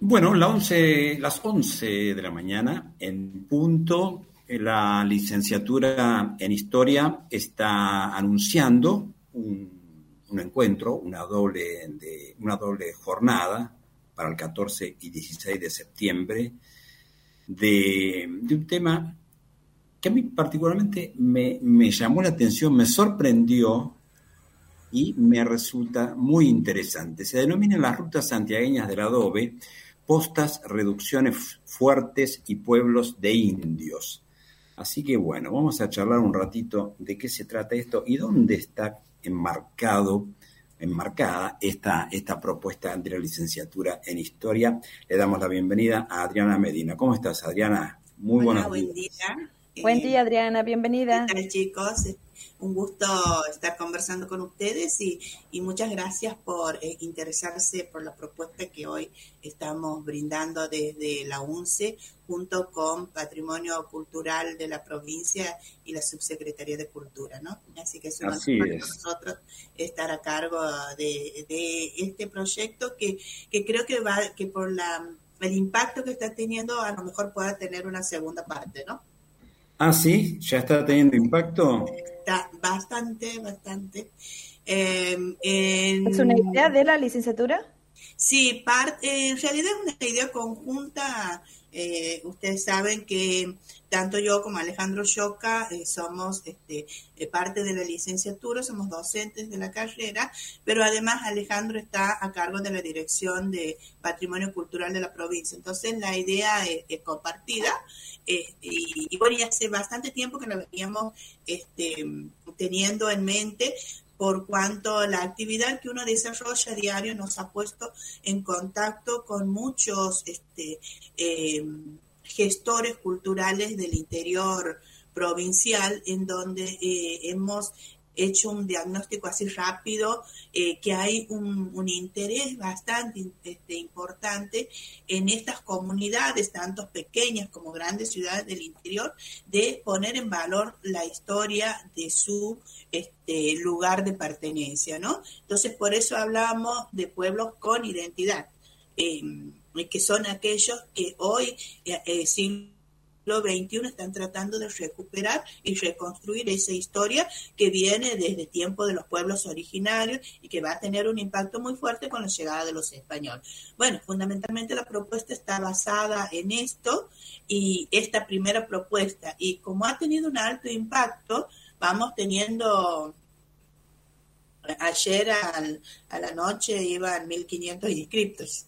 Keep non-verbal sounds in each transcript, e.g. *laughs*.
Bueno, la 11, las 11 de la mañana, en punto, la licenciatura en Historia está anunciando un, encuentro, una doble, de, una doble jornada para el 14 y 16 de septiembre de, de un tema que a mí particularmente me, me, llamó la atención, me sorprendió y me resulta muy interesante. Se denominan las rutas santiagueñas del adobe postas, reducciones fuertes y pueblos de indios. Así que bueno, vamos a charlar un ratito de qué se trata esto y dónde está enmarcado, enmarcada esta, esta propuesta de la licenciatura en historia. Le damos la bienvenida a Adriana Medina. ¿Cómo estás, Adriana? Muy Hola, buenos buen días. Día. Buen día, Adriana, bienvenida. ¿Qué tal, chicos? Un gusto estar conversando con ustedes y, y muchas gracias por eh, interesarse por la propuesta que hoy estamos brindando desde la UNCE junto con Patrimonio Cultural de la provincia y la Subsecretaría de Cultura, ¿no? Así que es un Así para nosotros estar a cargo de, de este proyecto que, que creo que va, que por la el impacto que está teniendo a lo mejor pueda tener una segunda parte, ¿no? Ah, sí, ya está teniendo impacto. Está bastante, bastante. Eh, en, ¿Es una idea de la licenciatura? Sí, parte, en realidad es una idea conjunta. Eh, ustedes saben que tanto yo como Alejandro Choca eh, somos este, eh, parte de la licenciatura, somos docentes de la carrera, pero además Alejandro está a cargo de la dirección de Patrimonio Cultural de la provincia. Entonces la idea es, compartida este, y, y, bueno, ya hace bastante tiempo que la veníamos este, teniendo en mente por cuanto la actividad que uno desarrolla a diario nos ha puesto en contacto con muchos este, eh, gestores culturales del interior provincial en donde eh, hemos hecho un diagnóstico así rápido, eh, que hay un, interés bastante este, importante en estas comunidades, tanto pequeñas como grandes ciudades del interior, de poner en valor la historia de su este, lugar de pertenencia, ¿no? Entonces, por eso hablamos de pueblos con identidad, eh, que son aquellos que hoy, eh, eh sin XXI están tratando de recuperar y reconstruir esa historia que viene desde tiempo de los pueblos originarios y que va a tener un impacto muy fuerte con la llegada de los españoles. Bueno, fundamentalmente la propuesta está basada en esto y esta primera propuesta y como ha tenido un alto impacto, vamos teniendo ayer al, a la noche iban 1500 inscriptos.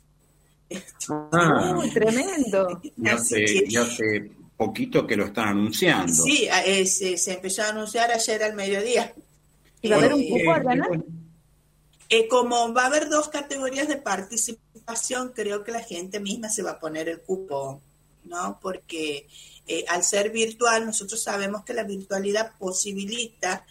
Ah, tremendo. *laughs* Ya sé, ya sé poquito que lo están anunciando. Sí, eh, se, se, empezó a anunciar ayer al mediodía. ¿Y va a haber un cupo, ¿verdad? Eh, como va a haber dos categorías de participación, creo que la gente misma se va a poner el cupo, ¿no? Porque eh, al ser virtual, nosotros sabemos que la virtualidad posibilita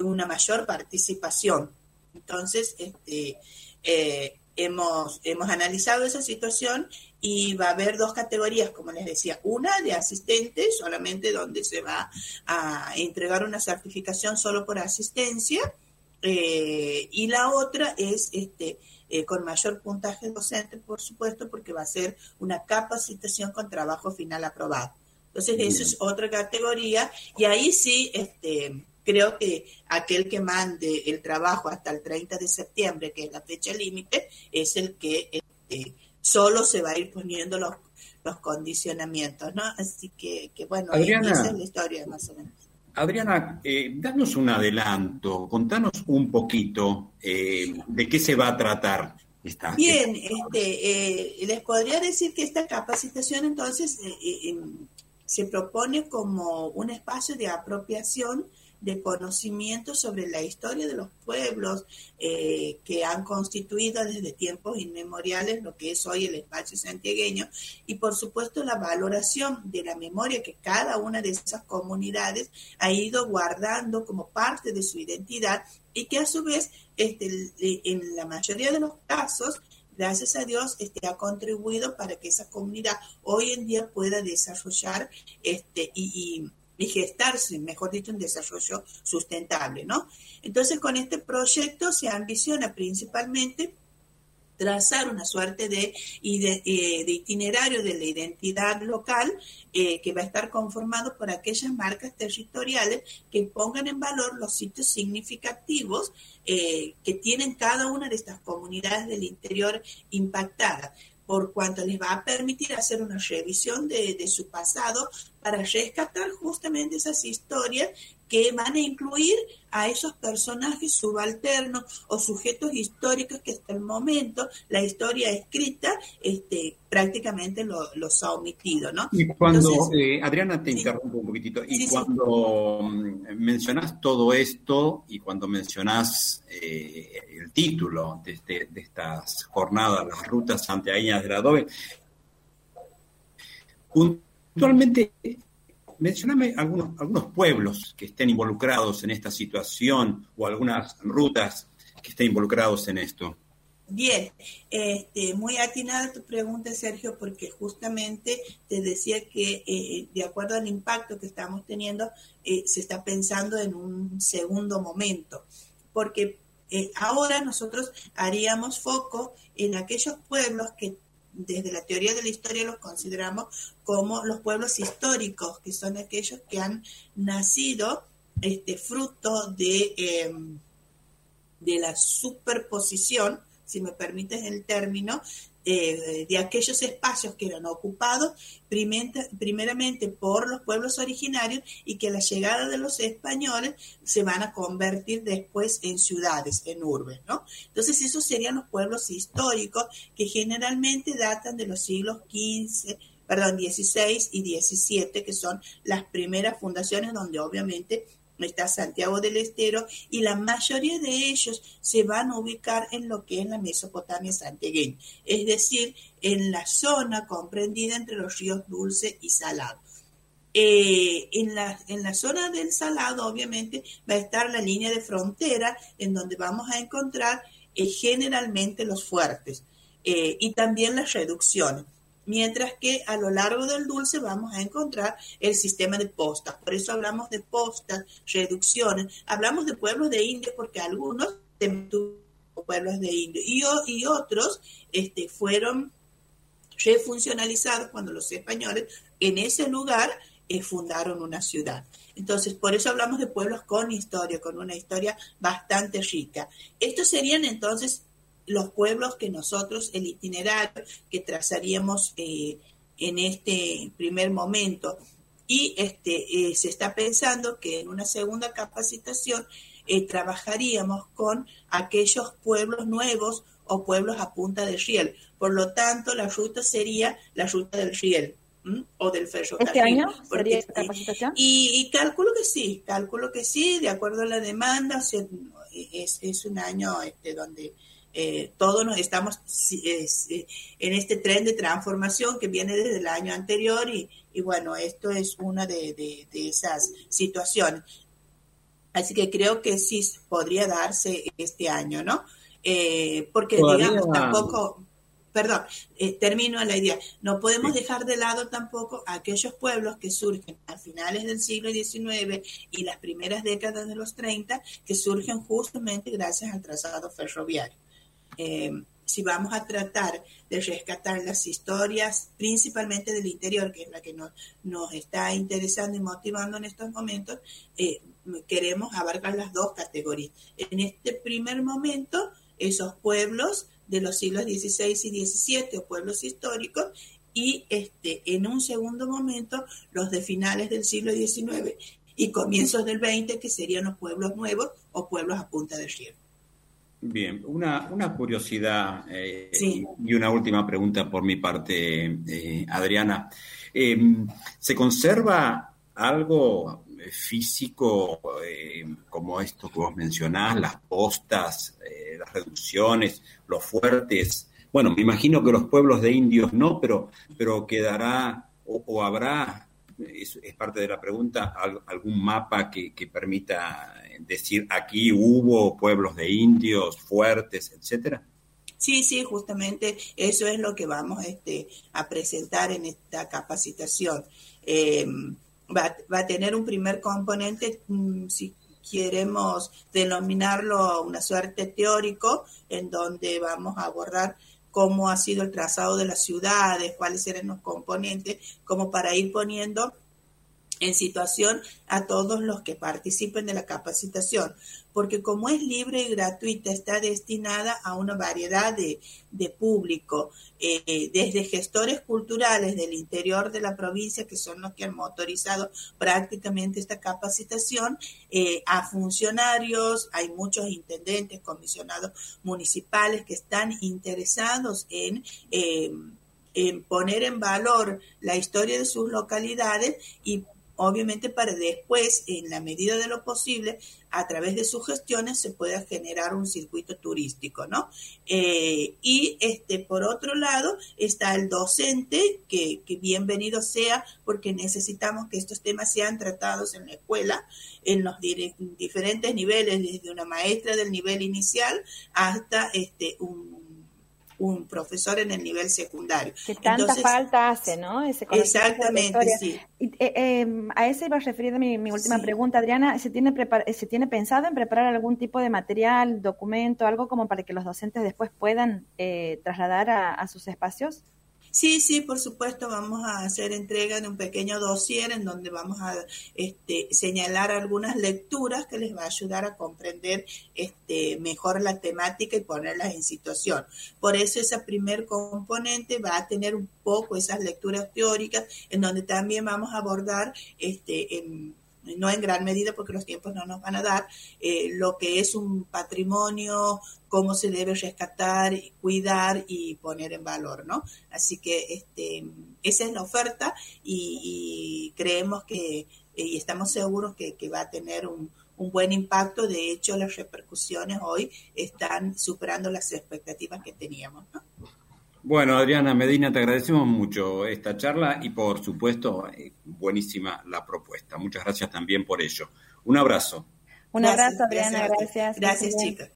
una mayor participación. Entonces, este, eh, hemos, hemos analizado esa situación y va a haber dos categorías, como les decía, una de asistentes, solamente donde se va a entregar una certificación solo por asistencia, eh, y la otra es este eh, con mayor puntaje docente, por supuesto, porque va a ser una capacitación con trabajo final aprobado. Entonces, esa es otra categoría, y ahí sí, este, creo que aquel que mande el trabajo hasta el 30 de septiembre, que es la fecha límite, es el que este, solo se va a ir poniendo los, los condicionamientos, ¿no? Así que, que bueno, Adriana, esa es la historia más o menos. Adriana, eh, danos un adelanto, contanos un poquito eh, de qué se va a tratar. Esta, Bien. Este, eh, les podría decir que esta capacitación entonces eh, se propone como un espacio de apropiación de conocimiento sobre la historia de los pueblos eh, que han constituido desde tiempos inmemoriales lo que es hoy el espacio santiagueño y por supuesto la valoración de la memoria que cada una de esas comunidades ha ido guardando como parte de su identidad y que a su vez este, en la mayoría de los casos gracias a Dios, este, ha contribuido para que esa comunidad hoy en día pueda desarrollar este, y, y, y, gestarse, mejor dicho, un desarrollo sustentable, ¿no? Entonces, con este proyecto se ambiciona principalmente trazar una suerte de, eh, de, itinerario de la identidad local eh, que va a estar conformado por aquellas marcas territoriales que pongan en valor los sitios significativos eh, que tienen cada una de estas comunidades del interior impactadas por cuanto les va a permitir hacer una revisión de, de, su pasado para rescatar justamente esas historias que van a incluir a esos personajes subalternos o sujetos históricos que hasta el momento la historia escrita este, prácticamente los ha omitido, ¿no? Y cuando, eh, Adriana, te interrumpo un poquitito, y cuando mm, mencionas todo esto y cuando mencionas eh, el título de, este, de estas jornadas, las rutas santiagueñas del adobe, puntualmente mencioname algunos, algunos pueblos que estén involucrados en esta situación o algunas rutas que estén involucrados en esto. Bien, este, muy atinada tu pregunta, Sergio, porque justamente te decía que eh, de acuerdo al impacto que estamos teniendo, eh, se está pensando en un segundo momento, porque eh, ahora nosotros haríamos foco en aquellos pueblos que desde la teoría de la historia los consideramos como los pueblos históricos, que son aquellos que han nacido este, fruto de, em, de la superposición, si me permites el término, eh, de aquellos espacios que eran ocupados primeramente por los pueblos originarios y que la llegada de los españoles se van a convertir después en ciudades, en urbes, ¿no? Entonces esos serían los pueblos históricos que generalmente datan de los siglos XV, perdón, XVI y XVII, que son las primeras fundaciones donde obviamente está Santiago del Estero, y la mayoría de ellos se van a ubicar en lo que es la Mesopotamia santiagueña, es decir, en la zona comprendida entre los ríos Dulce y Salado. Eh, en, la, en la zona del Salado, obviamente, va a estar la línea de frontera en donde vamos a encontrar eh, generalmente los fuertes eh, y también las reducciones mientras que a lo largo del dulce vamos a encontrar el sistema de postas. Por eso hablamos de postas, reducciones, hablamos de pueblos de indios porque algunos pueblos de indios y, y otros este, fueron refuncionalizados cuando los españoles en ese lugar eh, fundaron una ciudad. Entonces, por eso hablamos de pueblos con historia, con una historia bastante rica. Estos serían entonces los pueblos que nosotros, el itinerario que trazaríamos eh, en este primer momento. Y este, eh, se está pensando que en una segunda capacitación eh, trabajaríamos con aquellos pueblos nuevos o pueblos a punta de riel. Por lo tanto, la ruta sería la ruta del riel o del ferrocarril. ¿Este año sería esta capacitación? Y, calculo que sí, calculo que sí, de acuerdo a la demanda, es, es un año este, donde eh, todos nos estamos en este tren de transformación que viene desde el año anterior y, bueno, esto es una de, esas situaciones. Así que creo que sí podría darse este año, ¿no? Eh, porque digamos tampoco, perdón, eh, termino la idea, no podemos dejar de lado tampoco aquellos pueblos que surgen a finales del siglo XIX y las primeras décadas de los 30, que surgen justamente gracias al trazado ferroviario. Eh, si vamos a tratar de rescatar las historias, principalmente del interior, que es la que nos, está interesando y motivando en estos momentos, eh, queremos abarcar las dos categorías. En este primer momento, esos pueblos de los siglos XVI y XVII o pueblos históricos, y este, en un segundo momento, los de finales del siglo XIX y comienzos del XX, que serían los pueblos nuevos o pueblos a punta de río. Bien, una, una curiosidad eh, y una última pregunta por mi parte, eh, Adriana. Em, ¿Se conserva algo físico eh, como esto que vos mencionás, las postas, las reducciones, los fuertes? Bueno, me imagino que los pueblos de indios no, pero, pero quedará o, habrá, es, parte de la pregunta, algún mapa que, permita decir aquí hubo pueblos de indios fuertes, etcétera? Sí, sí, justamente eso es lo que vamos este, a presentar en esta capacitación. Eh, va, a tener un primer componente, mm, si queremos denominarlo una suerte teórico, en donde vamos a abordar cómo ha sido el trazado de las ciudades, cuáles eran los componentes, como para ir poniendo en situación a todos los que participen de la capacitación, porque como es libre y gratuita, está destinada a una variedad de, público, eh, desde gestores culturales del interior de la provincia, que son los que han motorizado prácticamente esta capacitación, eh, a funcionarios, hay muchos intendentes, comisionados municipales que están interesados en... Eh, en poner en valor la historia de sus localidades y obviamente para después, en la medida de lo posible, a través de sus gestiones se pueda generar un circuito turístico, ¿no? Eh, y este, por otro lado, está el docente, que, bienvenido sea, porque necesitamos que estos temas sean tratados en la escuela, en los diferentes niveles, desde una maestra del nivel inicial hasta este, un un profesor en el nivel secundario. Que tanta falta hace, ¿no? Ese exactamente, sí. Eh, em, a ese iba a referir mi, mi última pregunta, Adriana. ¿se tiene, ¿Se tiene pensado en preparar algún tipo de material, documento, algo como para que los docentes después puedan eh, trasladar a sus espacios? Sí, sí, por supuesto, vamos a hacer entrega de un pequeño dossier en donde vamos a este, señalar algunas lecturas que les va a ayudar a comprender este, mejor la temática y ponerlas en situación. Por eso esa primer componente va a tener un poco esas lecturas teóricas en donde también vamos a abordar este, no en gran medida porque los tiempos no nos van a dar, eh, lo que es un patrimonio, cómo se debe rescatar, cuidar y poner en valor, ¿no? Así que este, esa es la oferta y, creemos que, eh, y estamos seguros que, va a tener un, un buen impacto. De hecho, las repercusiones hoy están superando las expectativas que teníamos, ¿no? Bueno, Adriana Medina, te agradecemos mucho esta charla y por supuesto, eh, buenísima la propuesta. Muchas gracias también por ello. Un abrazo. Un abrazo, Adriana, gracias. Gracias, chicas.